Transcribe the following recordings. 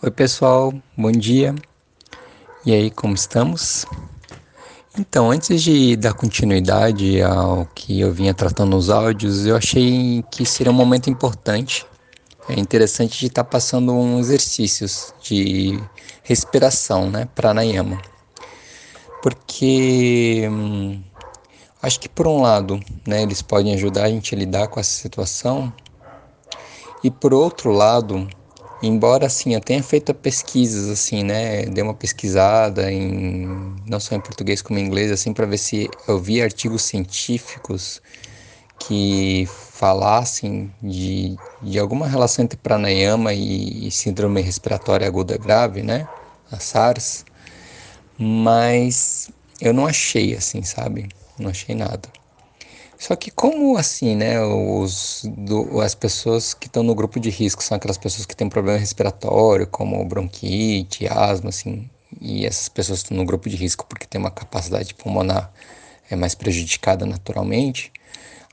Oi, pessoal, bom dia. E aí, como estamos? Então, antes de dar continuidade ao que eu vinha tratando nos áudios, eu achei que seria um momento importante, é interessante de estar tá passando uns exercícios de respiração, né, pranayama. Porque hum, acho que por um lado, né, eles podem ajudar a gente a lidar com essa situação, e por outro lado, Embora assim eu tenha feito pesquisas assim, né, dei uma pesquisada em não só em português como em inglês assim para ver se eu vi artigos científicos que falassem de, de alguma relação entre pranayama e, e síndrome respiratória aguda grave, né, a SARS, mas eu não achei assim, sabe? Não achei nada. Só que como assim, né, os, do, as pessoas que estão no grupo de risco são aquelas pessoas que têm problema respiratório, como bronquite, asma, assim, e essas pessoas estão no grupo de risco porque têm uma capacidade pulmonar é mais prejudicada naturalmente,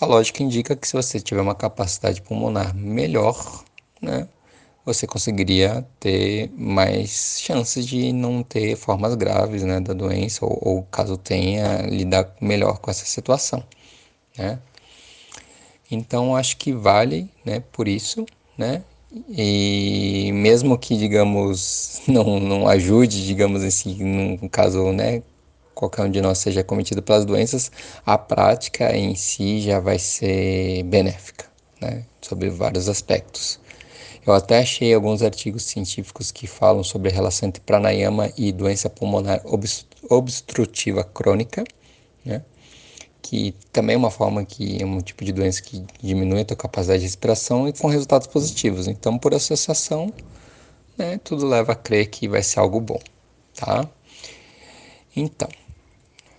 a lógica indica que se você tiver uma capacidade pulmonar melhor, né, você conseguiria ter mais chances de não ter formas graves né, da doença, ou, ou caso tenha, lidar melhor com essa situação né? Então acho que vale, né, por isso, né? E mesmo que, digamos, não, não ajude, digamos assim, num caso, né, qualquer um de nós seja cometido pelas doenças, a prática em si já vai ser benéfica, né, sobre vários aspectos. Eu até achei alguns artigos científicos que falam sobre a relação entre pranayama e doença pulmonar obstrutiva crônica, né? Que também é uma forma que é um tipo de doença que diminui a tua capacidade de respiração e com resultados positivos. Então, por associação, né, tudo leva a crer que vai ser algo bom, tá? Então,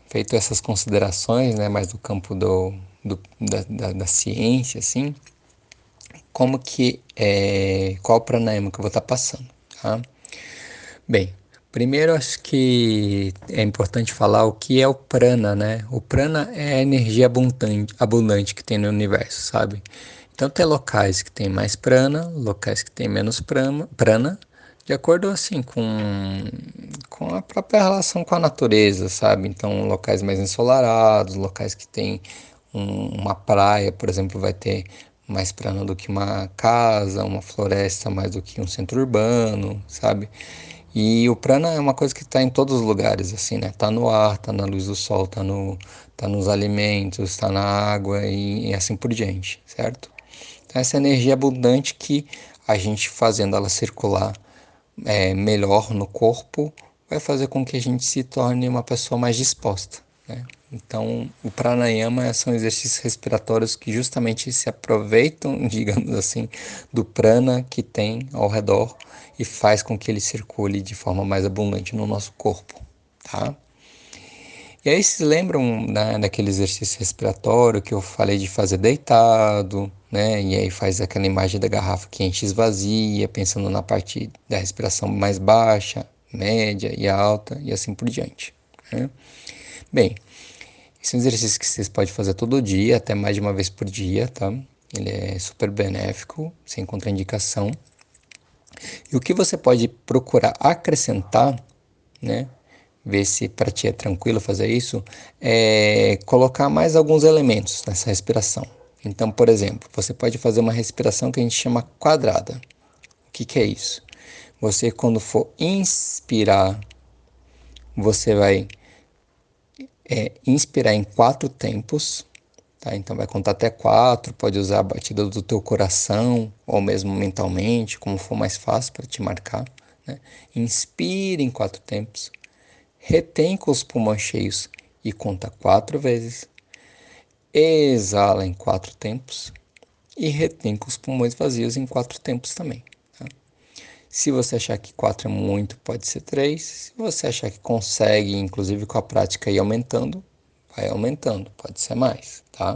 feito essas considerações, né, mais do campo do, do da, da, da, ciência, assim, como que é, qual o pranayama que eu vou estar tá passando, tá? Bem, Primeiro, acho que é importante falar o que é o prana, né? O prana é a energia abundante, abundante que tem no universo, sabe? Então, tem locais que tem mais prana, locais que tem menos prana, prana de acordo assim com, com a própria relação com a natureza, sabe? Então, locais mais ensolarados, locais que tem um, uma praia, por exemplo, vai ter mais prana do que uma casa, uma floresta mais do que um centro urbano, sabe? E o prana é uma coisa que está em todos os lugares, assim, né? Tá no ar, tá na luz do sol, tá, no, tá nos alimentos, tá na água e, e assim por diante, certo? Então, essa energia abundante que a gente fazendo ela circular é, melhor no corpo vai fazer com que a gente se torne uma pessoa mais disposta, né? Então, o pranayama são exercícios respiratórios que justamente se aproveitam, digamos assim, do prana que tem ao redor e faz com que ele circule de forma mais abundante no nosso corpo, tá? E aí se lembram né, daquele exercício respiratório que eu falei de fazer deitado, né? E aí faz aquela imagem da garrafa que esvazia, pensando na parte da respiração mais baixa, média e alta e assim por diante. Né? Bem, esse é um exercício que vocês podem fazer todo dia, até mais de uma vez por dia, tá? Ele é super benéfico, sem contraindicação. E o que você pode procurar acrescentar, né? Ver se para ti é tranquilo fazer isso, é colocar mais alguns elementos nessa respiração. Então, por exemplo, você pode fazer uma respiração que a gente chama quadrada. O que, que é isso? Você, quando for inspirar, você vai é, inspirar em quatro tempos Tá? Então vai contar até quatro, pode usar a batida do teu coração ou mesmo mentalmente, como for mais fácil para te marcar. Né? Inspire em quatro tempos, retém com os pulmões cheios e conta quatro vezes. Exala em quatro tempos e retém com os pulmões vazios em quatro tempos também. Se você achar que quatro é muito, pode ser três. Se você achar que consegue, inclusive com a prática, ir aumentando, vai aumentando, pode ser mais, tá?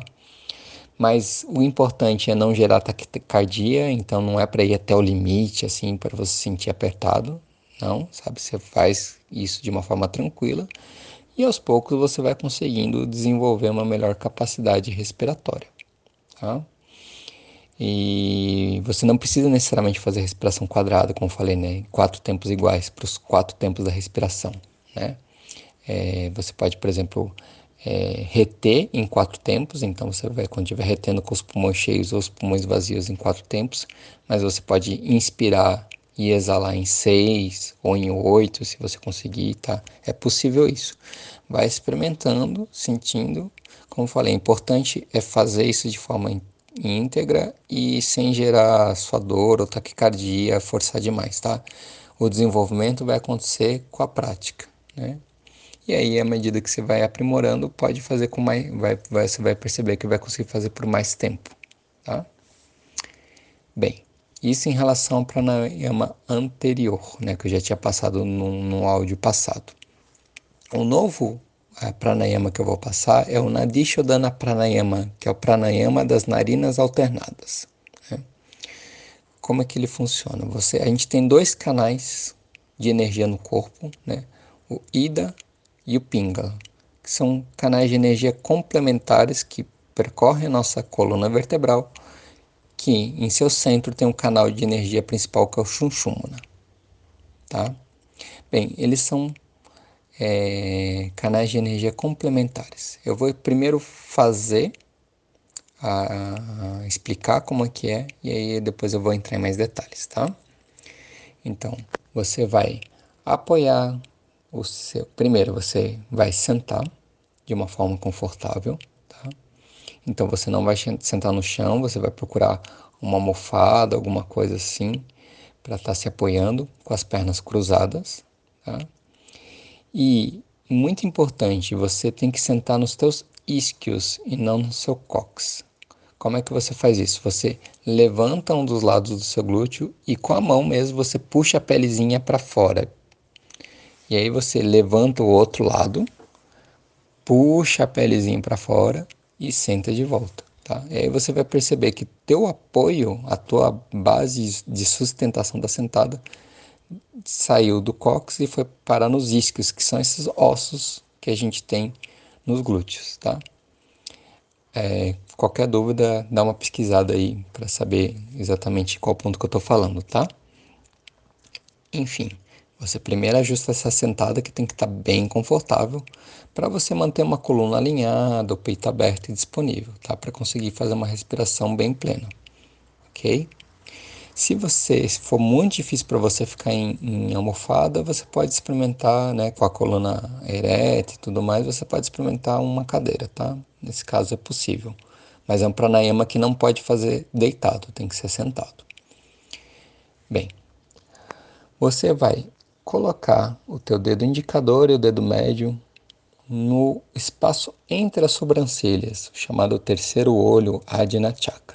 Mas o importante é não gerar taquicardia, então não é para ir até o limite, assim, para você sentir apertado, não, sabe? Você faz isso de uma forma tranquila e aos poucos você vai conseguindo desenvolver uma melhor capacidade respiratória, tá? E você não precisa necessariamente fazer respiração quadrada, como falei, né? Quatro tempos iguais para os quatro tempos da respiração, né? É, você pode, por exemplo, é, reter em quatro tempos, então você vai, quando estiver retendo com os pulmões cheios ou os pulmões vazios em quatro tempos, mas você pode inspirar e exalar em seis ou em oito, se você conseguir, tá? É possível isso. Vai experimentando, sentindo. Como falei, é importante é fazer isso de forma íntegra e sem gerar sua dor ou taquicardia, forçar demais, tá? O desenvolvimento vai acontecer com a prática, né? E aí, à medida que você vai aprimorando, pode fazer com mais, vai, vai, você vai perceber que vai conseguir fazer por mais tempo, tá? Bem, isso em relação ao pranayama anterior, né, que eu já tinha passado no, no áudio passado. O novo a pranayama que eu vou passar é o Nadishodana Pranayama, que é o pranayama das narinas alternadas. Né? Como é que ele funciona? Você, a gente tem dois canais de energia no corpo, né? o Ida e o Pingala, que são canais de energia complementares que percorrem a nossa coluna vertebral, que em seu centro tem um canal de energia principal que é o Shunshumana. Tá? Bem, eles são é, canais de energia complementares. Eu vou primeiro fazer, a, a, explicar como é que é, e aí depois eu vou entrar em mais detalhes, tá? Então, você vai apoiar o seu. Primeiro você vai sentar de uma forma confortável, tá? Então você não vai sentar no chão, você vai procurar uma almofada, alguma coisa assim, para estar tá se apoiando com as pernas cruzadas, tá? E muito importante, você tem que sentar nos teus isquios e não no seu cox. Como é que você faz isso? Você levanta um dos lados do seu glúteo e com a mão mesmo você puxa a pelezinha para fora, e aí você levanta o outro lado, puxa a pelezinha para fora e senta de volta, tá? E aí você vai perceber que teu apoio, a tua base de sustentação da sentada saiu do cóccix e foi parar nos isquios, que são esses ossos que a gente tem nos glúteos, tá? É, qualquer dúvida, dá uma pesquisada aí para saber exatamente qual ponto que eu estou falando, tá? Enfim. Você primeiro ajusta essa sentada que tem que estar tá bem confortável para você manter uma coluna alinhada, o peito aberto e disponível, tá? Para conseguir fazer uma respiração bem plena, ok? Se você se for muito difícil para você ficar em, em, almofada, você pode experimentar, né, com a coluna ereta e tudo mais, você pode experimentar uma cadeira, tá? Nesse caso é possível. Mas é um pranayama que não pode fazer deitado, tem que ser sentado. Bem, você vai colocar o teu dedo indicador e o dedo médio no espaço entre as sobrancelhas, chamado terceiro olho Adina Chakra. Tá?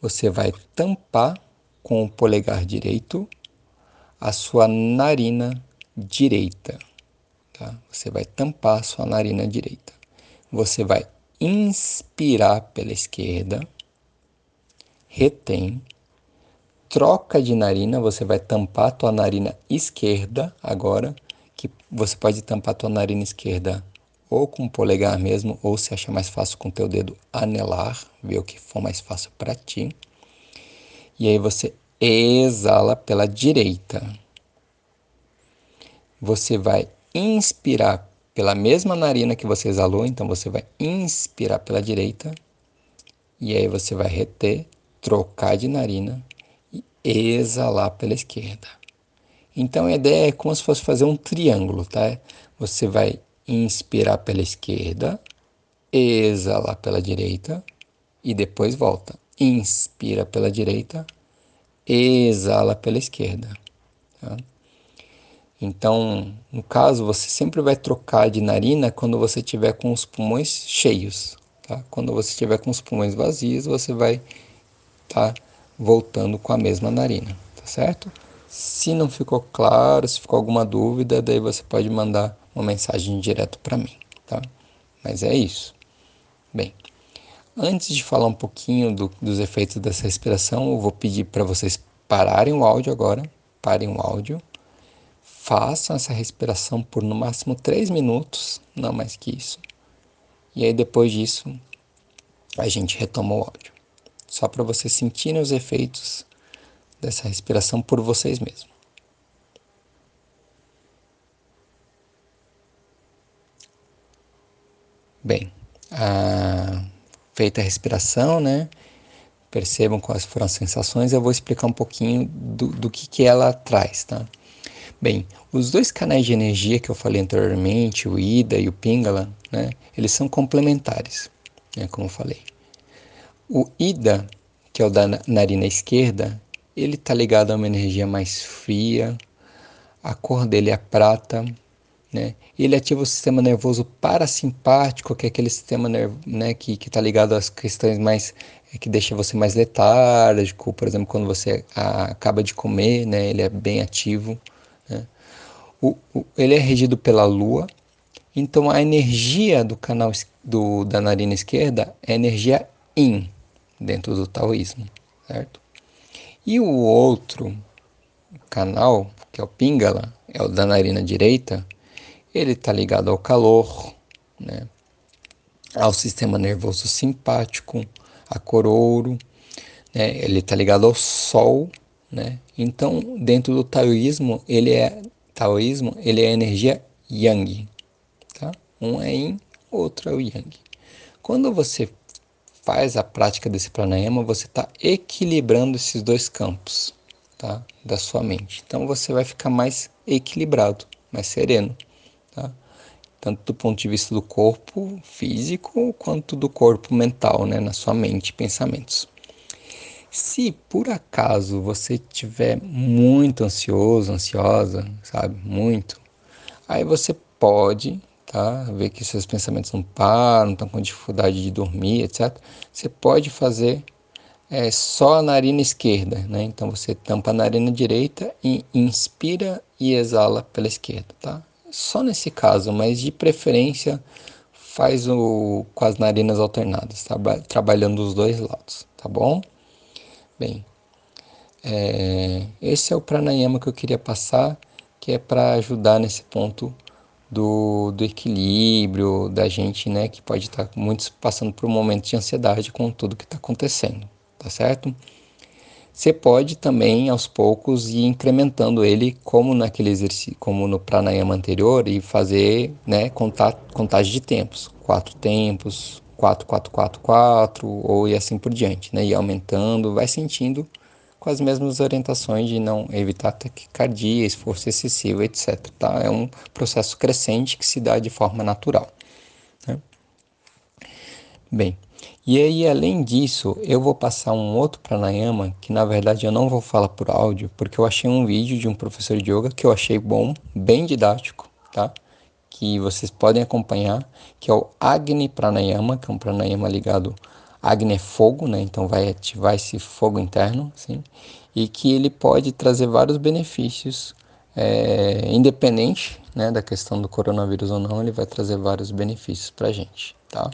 Você vai tampar com o polegar direito a sua narina direita. Tá? Você vai tampar a sua narina direita. Você vai inspirar pela esquerda, retém troca de narina, você vai tampar a tua narina esquerda agora, que você pode tampar a tua narina esquerda ou com o polegar mesmo, ou se achar mais fácil com o teu dedo anelar, ver o que for mais fácil para ti. E aí você exala pela direita. Você vai inspirar pela mesma narina que você exalou, então você vai inspirar pela direita. E aí você vai reter, trocar de narina exalar pela esquerda. Então a ideia é como se fosse fazer um triângulo, tá? Você vai inspirar pela esquerda, exalar pela direita e depois volta. Inspira pela direita, exala pela esquerda. Tá? Então, no caso, você sempre vai trocar de narina quando você tiver com os pulmões cheios. Tá? Quando você estiver com os pulmões vazios, você vai estar tá voltando com a mesma narina, tá certo? Se não ficou claro, se ficou alguma dúvida, daí você pode mandar uma mensagem direto para mim, tá? Mas é isso. Bem, antes de falar um pouquinho do, dos efeitos dessa respiração, eu vou pedir para vocês pararem o áudio agora, parem o áudio, façam essa respiração por no máximo 3 minutos, não mais que isso. E aí depois disso, a gente retoma o áudio só para vocês sentirem os efeitos dessa respiração por vocês mesmos. Bem, a... feita a respiração, né? Percebam quais foram as sensações. Eu vou explicar um pouquinho do, do que, que ela traz, tá? Bem, os dois canais de energia que eu falei anteriormente, o Ida e o Pingala, né? Eles são complementares, né? Como eu falei. O Ida, que é o da narina esquerda, ele está ligado a uma energia mais fria, a cor dele é prata, né? Ele ativa o sistema nervoso parasimpático, que é aquele sistema né, que está ligado às questões mais é, que deixa você mais letárgico, por exemplo, quando você acaba de comer, né, ele é bem ativo. Né? O, o, ele é regido pela Lua, então a energia do canal do, da narina esquerda é energia Yin dentro do taoísmo, certo? E o outro canal, que é o Pingala, é o da narina direita, ele está ligado ao calor, né? ao sistema nervoso simpático, a cor ouro, né? ele está ligado ao sol, né? Então, dentro do taoísmo, ele é taoísmo, ele é energia yang, tá? Um é yin, outro é o yang. Quando você faz a prática desse pranayama, você está equilibrando esses dois campos, tá? Da sua mente. Então, você vai ficar mais equilibrado, mais sereno tá? tanto do ponto de vista do corpo físico quanto do corpo mental, né? na sua mente, pensamentos. Se por acaso você estiver muito ansioso, ansiosa, sabe, muito, aí você pode, ver que seus pensamentos não param, estão com dificuldade de dormir, etc. Você pode fazer é, só a narina esquerda, né? Então você tampa a narina direita e inspira e exala pela esquerda, tá? só nesse caso, mas de preferência faz o com as narinas alternadas, tá? trabalhando os dois lados, tá bom? Bem, é, esse é o pranayama que eu queria passar, que é para ajudar nesse ponto do, do equilíbrio da gente, né, que pode estar tá muitos passando por um momento de ansiedade com tudo que está acontecendo, tá certo? Você pode também, aos poucos, ir incrementando ele, como naquele exercício, como no pranayama anterior, e fazer, né, contar, contagem de tempos. Quatro tempos, quatro, quatro, quatro, quatro, ou e assim por diante, né? E aumentando, vai sentindo com as mesmas orientações de não evitar taquicardia, esforço excessivo, etc. Tá? É um processo crescente que se dá de forma natural. Né? Bem, e aí, além disso, eu vou passar um outro pranayama que na verdade eu não vou falar por áudio, porque eu achei um vídeo de um professor de yoga que eu achei bom, bem didático, tá? Que vocês podem acompanhar, que é o Agni Pranayama, que é um pranayama ligado Agni é fogo, né? Então vai ativar esse fogo interno, sim, e que ele pode trazer vários benefícios, é, independente, né, da questão do coronavírus ou não, ele vai trazer vários benefícios para gente, tá?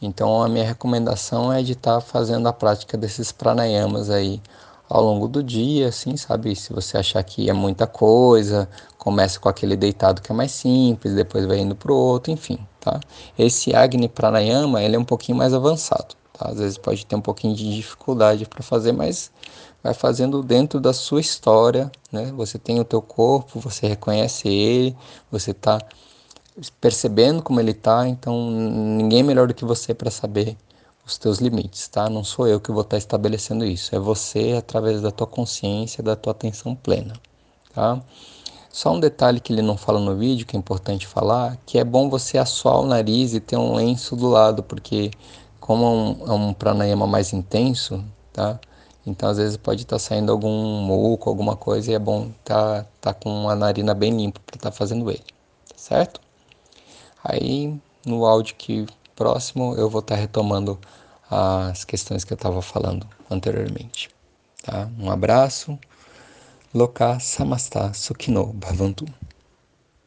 Então a minha recomendação é de estar tá fazendo a prática desses pranayamas aí ao longo do dia, assim, sabe? Se você achar que é muita coisa, comece com aquele deitado que é mais simples, depois vai indo pro outro, enfim, tá? Esse Agni Pranayama, ele é um pouquinho mais avançado, tá? Às vezes pode ter um pouquinho de dificuldade para fazer, mas vai fazendo dentro da sua história, né? Você tem o teu corpo, você reconhece ele, você está percebendo como ele está, então ninguém é melhor do que você para saber os teus limites, tá? Não sou eu que vou estar tá estabelecendo isso, é você através da tua consciência, da tua atenção plena, tá? Só um detalhe que ele não fala no vídeo, que é importante falar, que é bom você assoar o nariz e ter um lenço do lado, porque como é um, é um pranayama mais intenso, tá? Então às vezes pode estar tá saindo algum muco, alguma coisa, e é bom estar tá, tá com a narina bem limpa para estar tá fazendo ele, certo? Aí no áudio que próximo eu vou estar retomando as questões que eu estava falando anteriormente. Tá? Um abraço. Loka Samasta Sukhino Bhavantu.